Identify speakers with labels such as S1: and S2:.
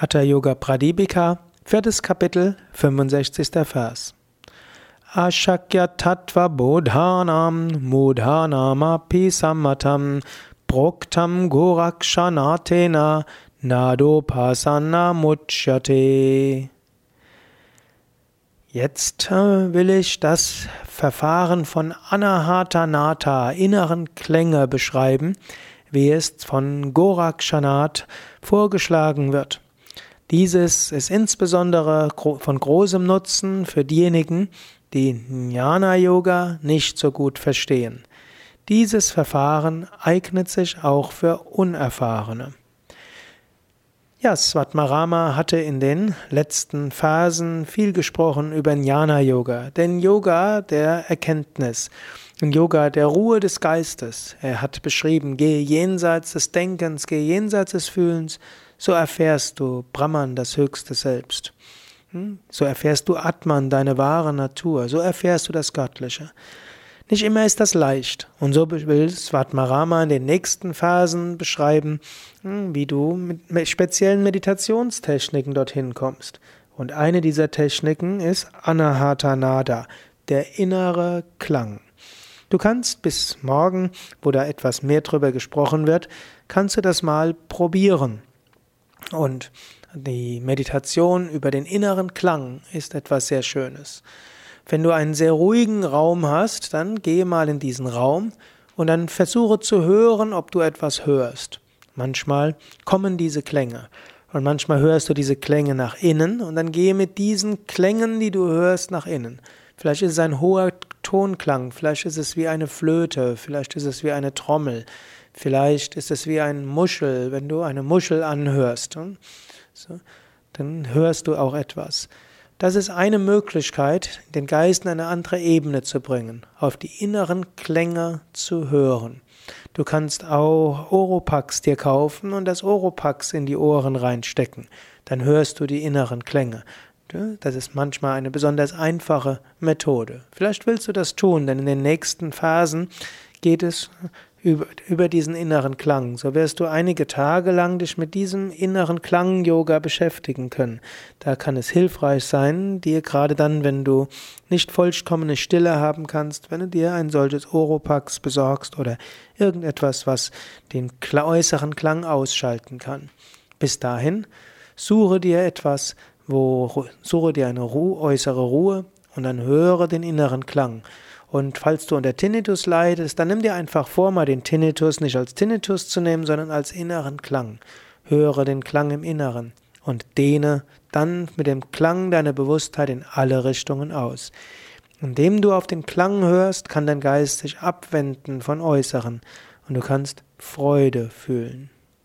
S1: Hatha Yoga Pradipika, viertes Kapitel, 65. Vers. Ashakya Tattva Bodhanam Mudhanamapi Sammatam Proktam Gorakshanatena Nadopasana Muchyate. Jetzt äh, will ich das Verfahren von Anahata Nata, inneren Klänge, beschreiben, wie es von Gorakshanat vorgeschlagen wird. Dieses ist insbesondere von großem Nutzen für diejenigen, die Jnana Yoga nicht so gut verstehen. Dieses Verfahren eignet sich auch für Unerfahrene. Ja, Svatmarama hatte in den letzten Phasen viel gesprochen über Jnana Yoga, den Yoga der Erkenntnis, den Yoga der Ruhe des Geistes. Er hat beschrieben, gehe jenseits des Denkens, gehe jenseits des Fühlens, so erfährst du Brahman, das höchste Selbst. Hm? So erfährst du Atman, deine wahre Natur, so erfährst du das Göttliche. Nicht immer ist das leicht. Und so will Svatmarama in den nächsten Phasen beschreiben, hm, wie du mit speziellen Meditationstechniken dorthin kommst. Und eine dieser Techniken ist Anahata Nada, der innere Klang. Du kannst bis morgen, wo da etwas mehr drüber gesprochen wird, kannst du das mal probieren. Und die Meditation über den inneren Klang ist etwas sehr Schönes. Wenn du einen sehr ruhigen Raum hast, dann gehe mal in diesen Raum und dann versuche zu hören, ob du etwas hörst. Manchmal kommen diese Klänge und manchmal hörst du diese Klänge nach innen und dann gehe mit diesen Klängen, die du hörst, nach innen. Vielleicht ist es ein hoher Tonklang, vielleicht ist es wie eine Flöte, vielleicht ist es wie eine Trommel, Vielleicht ist es wie ein Muschel, wenn du eine Muschel anhörst. Hm? Dann hörst du auch etwas. Das ist eine Möglichkeit, den Geist in eine andere Ebene zu bringen, auf die inneren Klänge zu hören. Du kannst auch Oropax dir kaufen und das Oropax in die Ohren reinstecken. Dann hörst du die inneren Klänge. Das ist manchmal eine besonders einfache Methode. Vielleicht willst du das tun, denn in den nächsten Phasen geht es über, über diesen inneren Klang. So wirst du einige Tage lang dich mit diesem inneren Klang-Yoga beschäftigen können. Da kann es hilfreich sein, dir gerade dann, wenn du nicht vollkommene Stille haben kannst, wenn du dir ein solches Oropax besorgst oder irgendetwas, was den äußeren Klang ausschalten kann. Bis dahin, suche dir etwas, wo, suche dir eine Ruhe, äußere Ruhe und dann höre den inneren Klang. Und falls du unter Tinnitus leidest, dann nimm dir einfach vor, mal den Tinnitus nicht als Tinnitus zu nehmen, sondern als inneren Klang. Höre den Klang im Inneren und dehne dann mit dem Klang deine Bewusstheit in alle Richtungen aus. Indem du auf den Klang hörst, kann dein Geist sich abwenden von Äußeren und du kannst Freude fühlen.